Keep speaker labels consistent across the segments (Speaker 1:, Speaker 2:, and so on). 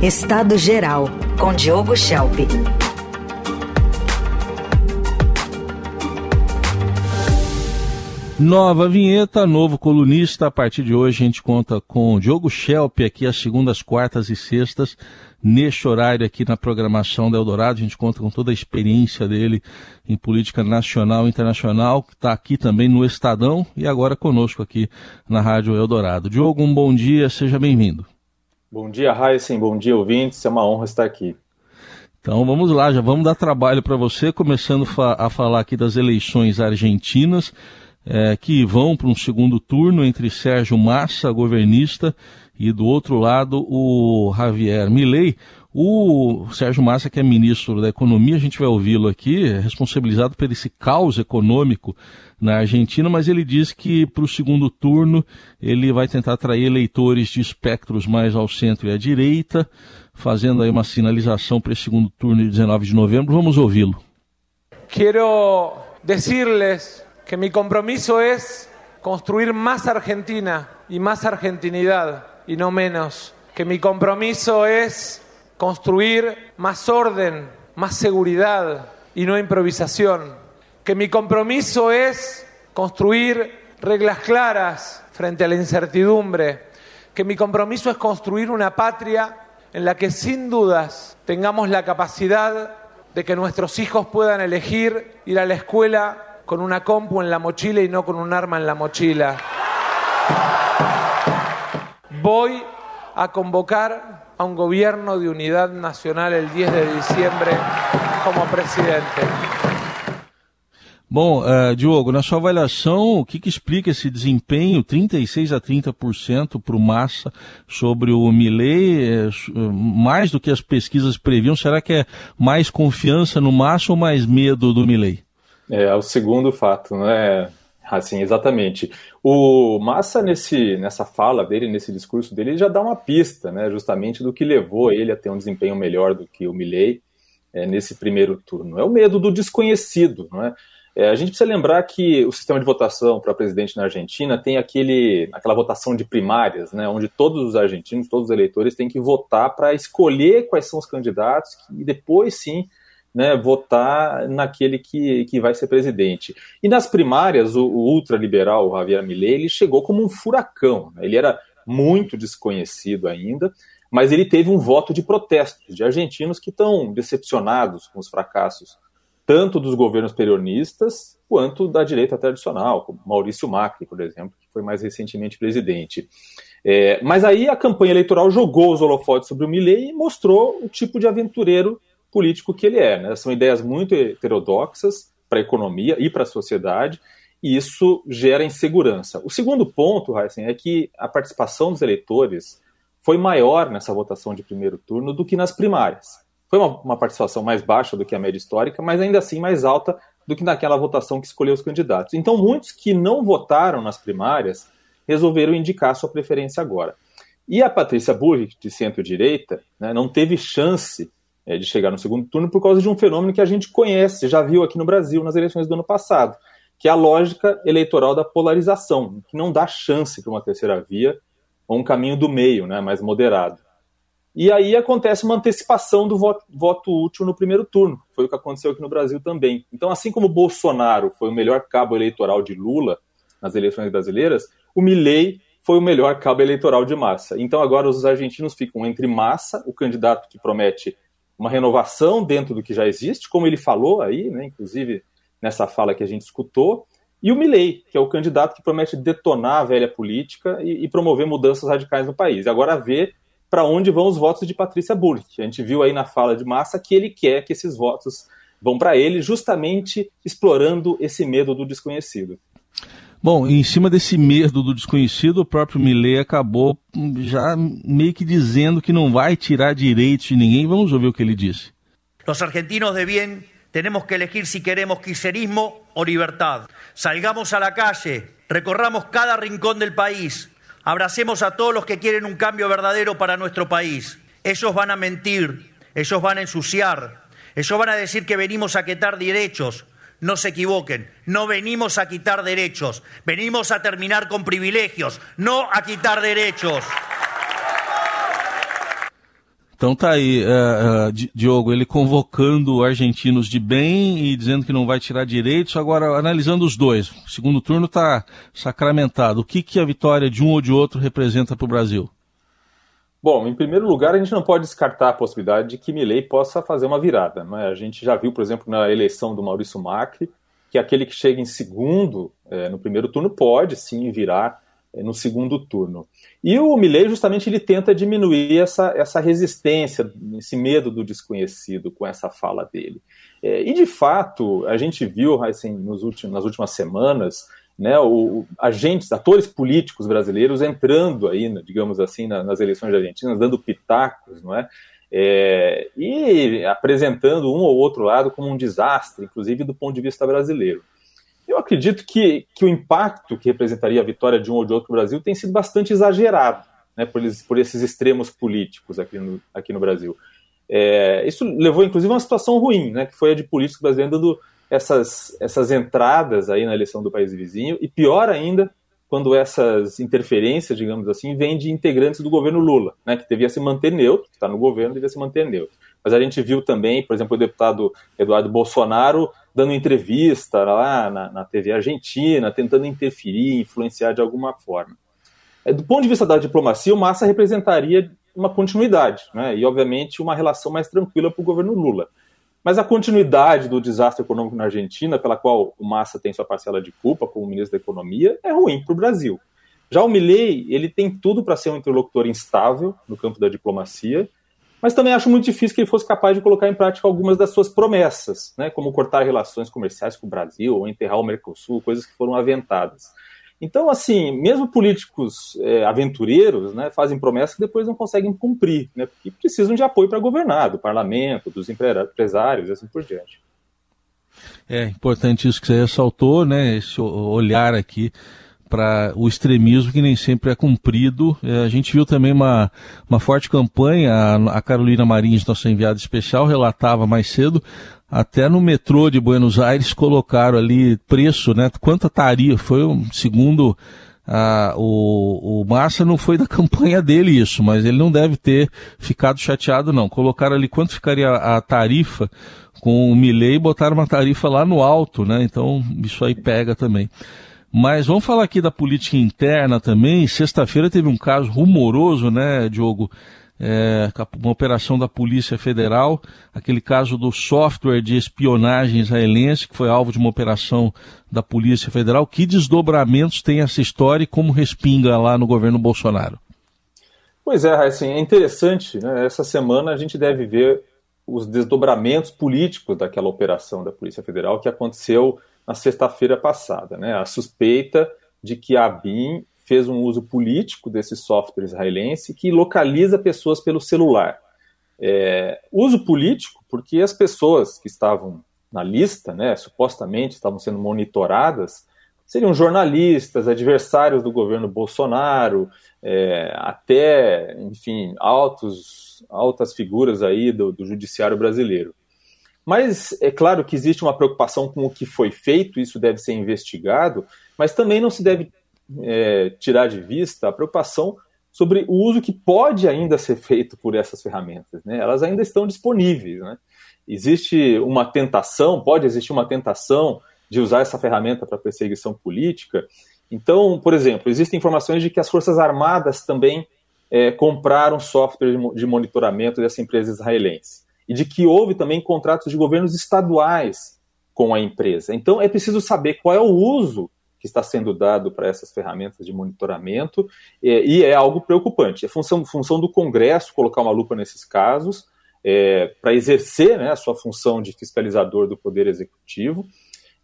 Speaker 1: Estado Geral, com Diogo Schelp.
Speaker 2: Nova vinheta, novo colunista. A partir de hoje a gente conta com Diogo Schelp aqui às segundas, quartas e sextas, neste horário aqui na programação da Eldorado. A gente conta com toda a experiência dele em política nacional e internacional, que está aqui também no Estadão e agora conosco aqui na Rádio Eldorado. Diogo, um bom dia, seja bem-vindo.
Speaker 3: Bom dia, Heisen, bom dia, ouvintes. É uma honra estar aqui.
Speaker 2: Então vamos lá, já vamos dar trabalho para você, começando a falar aqui das eleições argentinas é, que vão para um segundo turno entre Sérgio Massa, governista, e do outro lado o Javier Milei. O Sérgio Massa, que é ministro da Economia, a gente vai ouvi-lo aqui, é responsabilizado por esse caos econômico na Argentina, mas ele diz que para o segundo turno ele vai tentar atrair eleitores de espectros mais ao centro e à direita, fazendo aí uma sinalização para esse segundo turno de 19 de novembro. Vamos ouvi-lo.
Speaker 4: Quero dizer-lhes que mi compromiso es construir más Argentina y más argentinidad y no menos. Que mi compromiso es construir más orden, más seguridad y no improvisación. Que mi compromiso es construir reglas claras frente a la incertidumbre. Que mi compromiso es construir una patria en la que sin dudas tengamos la capacidad de que nuestros hijos puedan elegir ir a la escuela con una compu en la mochila y no con un arma en la mochila. Voy a convocar a um governo de unidade nacional el 10 de diciembre como presidente.
Speaker 2: Bom, uh, Diogo, na sua avaliação, o que, que explica esse desempenho 36 a 30% para o Massa sobre o Milley, é, mais do que as pesquisas previam? Será que é mais confiança no Massa ou mais medo do Milley?
Speaker 3: É, o segundo fato, né? Assim, exatamente. O Massa, nesse, nessa fala dele, nesse discurso dele, já dá uma pista, né, justamente do que levou ele a ter um desempenho melhor do que o Milley é, nesse primeiro turno. É o medo do desconhecido, não é? É, a gente precisa lembrar que o sistema de votação para presidente na Argentina tem aquele, aquela votação de primárias, né, onde todos os argentinos, todos os eleitores têm que votar para escolher quais são os candidatos e depois sim né, votar naquele que, que vai ser presidente. E nas primárias, o, o ultraliberal Javier Milei ele chegou como um furacão. Né? Ele era muito desconhecido ainda, mas ele teve um voto de protesto de argentinos que estão decepcionados com os fracassos tanto dos governos peronistas quanto da direita tradicional, como Maurício Macri, por exemplo, que foi mais recentemente presidente. É, mas aí a campanha eleitoral jogou os holofotes sobre o Milley e mostrou o tipo de aventureiro político que ele é. Né? São ideias muito heterodoxas para a economia e para a sociedade, e isso gera insegurança. O segundo ponto, Heisen, é que a participação dos eleitores foi maior nessa votação de primeiro turno do que nas primárias. Foi uma, uma participação mais baixa do que a média histórica, mas ainda assim mais alta do que naquela votação que escolheu os candidatos. Então, muitos que não votaram nas primárias resolveram indicar sua preferência agora. E a Patrícia Burri, de centro-direita, né, não teve chance de chegar no segundo turno por causa de um fenômeno que a gente conhece, já viu aqui no Brasil nas eleições do ano passado, que é a lógica eleitoral da polarização, que não dá chance para uma terceira via ou um caminho do meio, né, mais moderado. E aí acontece uma antecipação do voto, voto, útil no primeiro turno. Foi o que aconteceu aqui no Brasil também. Então, assim como Bolsonaro foi o melhor cabo eleitoral de Lula nas eleições brasileiras, o Milley foi o melhor cabo eleitoral de Massa. Então, agora os argentinos ficam entre Massa, o candidato que promete uma renovação dentro do que já existe, como ele falou aí, né, inclusive nessa fala que a gente escutou, e o Milley, que é o candidato que promete detonar a velha política e, e promover mudanças radicais no país. Agora ver para onde vão os votos de Patrícia Bullrich. A gente viu aí na fala de Massa que ele quer que esses votos vão para ele, justamente explorando esse medo do desconhecido.
Speaker 2: Bom, em cima desse medo do desconhecido, o próprio Millet acabou já meio que dizendo que não vai tirar direitos de ninguém. Vamos ouvir o que ele disse.
Speaker 5: Os argentinos de bem temos que elegir se queremos kirchnerismo ou liberdade. Salgamos a la calle, recorramos cada rincón del país, abracemos a todos los que quieren un cambio verdadero para nuestro país. Ellos van a mentir, ellos van a ensuciar, ellos van a decir que venimos a quitar derechos, no se equivoquen, no venimos a quitar derechos, venimos a terminar con privilegios, no a quitar derechos.
Speaker 2: Então tá aí, uh, uh, Diogo, ele convocando argentinos de bem e dizendo que não vai tirar direitos. Agora, analisando os dois, o segundo turno está sacramentado. O que, que a vitória de um ou de outro representa para o Brasil?
Speaker 3: Bom, em primeiro lugar, a gente não pode descartar a possibilidade de que Milley possa fazer uma virada. Né? A gente já viu, por exemplo, na eleição do Maurício Macri, que aquele que chega em segundo é, no primeiro turno pode sim virar é, no segundo turno. E o Milley justamente ele tenta diminuir essa, essa resistência, esse medo do desconhecido com essa fala dele. É, e de fato, a gente viu assim, nos últimos, nas últimas semanas né, o, agentes, atores políticos brasileiros entrando aí, digamos assim, na, nas eleições argentinas, dando pitacos, não é? é? e apresentando um ou outro lado como um desastre, inclusive do ponto de vista brasileiro. Eu acredito que, que o impacto que representaria a vitória de um ou de outro Brasil tem sido bastante exagerado né, por, eles, por esses extremos políticos aqui no, aqui no Brasil. É, isso levou, inclusive, a uma situação ruim, né, que foi a de políticos brasileiros dando essas, essas entradas aí na eleição do país vizinho, e pior ainda, quando essas interferências, digamos assim, vêm de integrantes do governo Lula, né, que devia se manter neutro, que está no governo, devia se manter neutro. Mas a gente viu também, por exemplo, o deputado Eduardo Bolsonaro dando entrevista lá na, na TV argentina, tentando interferir, influenciar de alguma forma. É, do ponto de vista da diplomacia, o Massa representaria uma continuidade, né, e obviamente uma relação mais tranquila para o governo Lula. Mas a continuidade do desastre econômico na Argentina, pela qual o Massa tem sua parcela de culpa como ministro da Economia, é ruim para o Brasil. Já o Milley, ele tem tudo para ser um interlocutor instável no campo da diplomacia, mas também acho muito difícil que ele fosse capaz de colocar em prática algumas das suas promessas, né, como cortar relações comerciais com o Brasil ou enterrar o Mercosul, coisas que foram aventadas. Então, assim, mesmo políticos é, aventureiros né, fazem promessas que depois não conseguem cumprir, né, porque precisam de apoio para governar, do parlamento, dos empresários e assim por diante.
Speaker 2: É importante isso que você ressaltou, né, esse olhar aqui para o extremismo que nem sempre é cumprido. É, a gente viu também uma, uma forte campanha, a, a Carolina Marins, nossa enviada especial, relatava mais cedo, até no metrô de Buenos Aires colocaram ali preço, né? Quanta tarifa, foi um, segundo ah, o, o Massa não foi da campanha dele isso, mas ele não deve ter ficado chateado não. Colocaram ali quanto ficaria a tarifa com o Milley e botaram uma tarifa lá no alto, né? Então isso aí pega também. Mas vamos falar aqui da política interna também. Sexta-feira teve um caso rumoroso, né, Diogo? É, uma operação da Polícia Federal, aquele caso do software de espionagem israelense, que foi alvo de uma operação da Polícia Federal. Que desdobramentos tem essa história e como respinga lá no governo Bolsonaro?
Speaker 3: Pois é, assim, é interessante. Né? Essa semana a gente deve ver os desdobramentos políticos daquela operação da Polícia Federal que aconteceu na sexta-feira passada. Né? A suspeita de que a BIM fez um uso político desse software israelense que localiza pessoas pelo celular. É, uso político porque as pessoas que estavam na lista, né, supostamente estavam sendo monitoradas, seriam jornalistas, adversários do governo Bolsonaro, é, até, enfim, altos, altas figuras aí do, do judiciário brasileiro. Mas é claro que existe uma preocupação com o que foi feito, isso deve ser investigado, mas também não se deve é, tirar de vista a preocupação sobre o uso que pode ainda ser feito por essas ferramentas. Né? Elas ainda estão disponíveis. Né? Existe uma tentação, pode existir uma tentação de usar essa ferramenta para perseguição política. Então, por exemplo, existem informações de que as Forças Armadas também é, compraram software de monitoramento dessa empresa israelense e de que houve também contratos de governos estaduais com a empresa. Então é preciso saber qual é o uso que está sendo dado para essas ferramentas de monitoramento é, e é algo preocupante. É função, função do Congresso colocar uma lupa nesses casos é, para exercer né, a sua função de fiscalizador do Poder Executivo.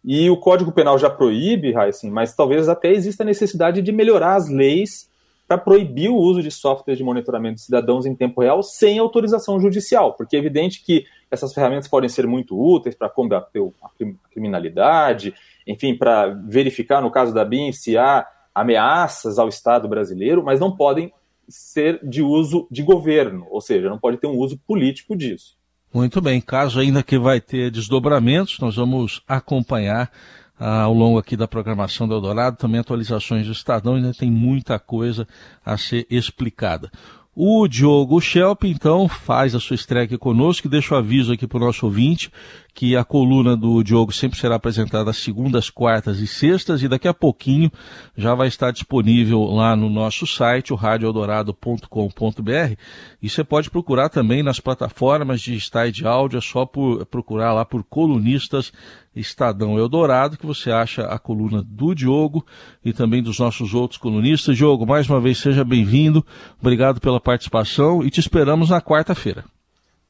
Speaker 3: E o Código Penal já proíbe, Heisen, mas talvez até exista a necessidade de melhorar as leis para proibir o uso de softwares de monitoramento de cidadãos em tempo real sem autorização judicial, porque é evidente que essas ferramentas podem ser muito úteis para combater a criminalidade, enfim, para verificar, no caso da BIM, se há ameaças ao Estado brasileiro, mas não podem ser de uso de governo, ou seja, não pode ter um uso político disso.
Speaker 2: Muito bem, caso ainda que vai ter desdobramentos, nós vamos acompanhar ao longo aqui da programação do Eldorado, também atualizações do Estadão, ainda tem muita coisa a ser explicada. O Diogo Schelp, então, faz a sua estreia aqui conosco e deixa o aviso aqui para o nosso ouvinte que a coluna do Diogo sempre será apresentada às segundas, quartas e sextas e daqui a pouquinho já vai estar disponível lá no nosso site, o radioeldorado.com.br e você pode procurar também nas plataformas digitais de áudio, é só por, procurar lá por colunistas Estadão Eldorado, que você acha a coluna do Diogo e também dos nossos outros colunistas. Diogo, mais uma vez, seja bem-vindo. Obrigado pela participação e te esperamos na quarta-feira.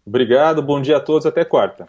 Speaker 3: Obrigado, bom dia a todos, até quarta.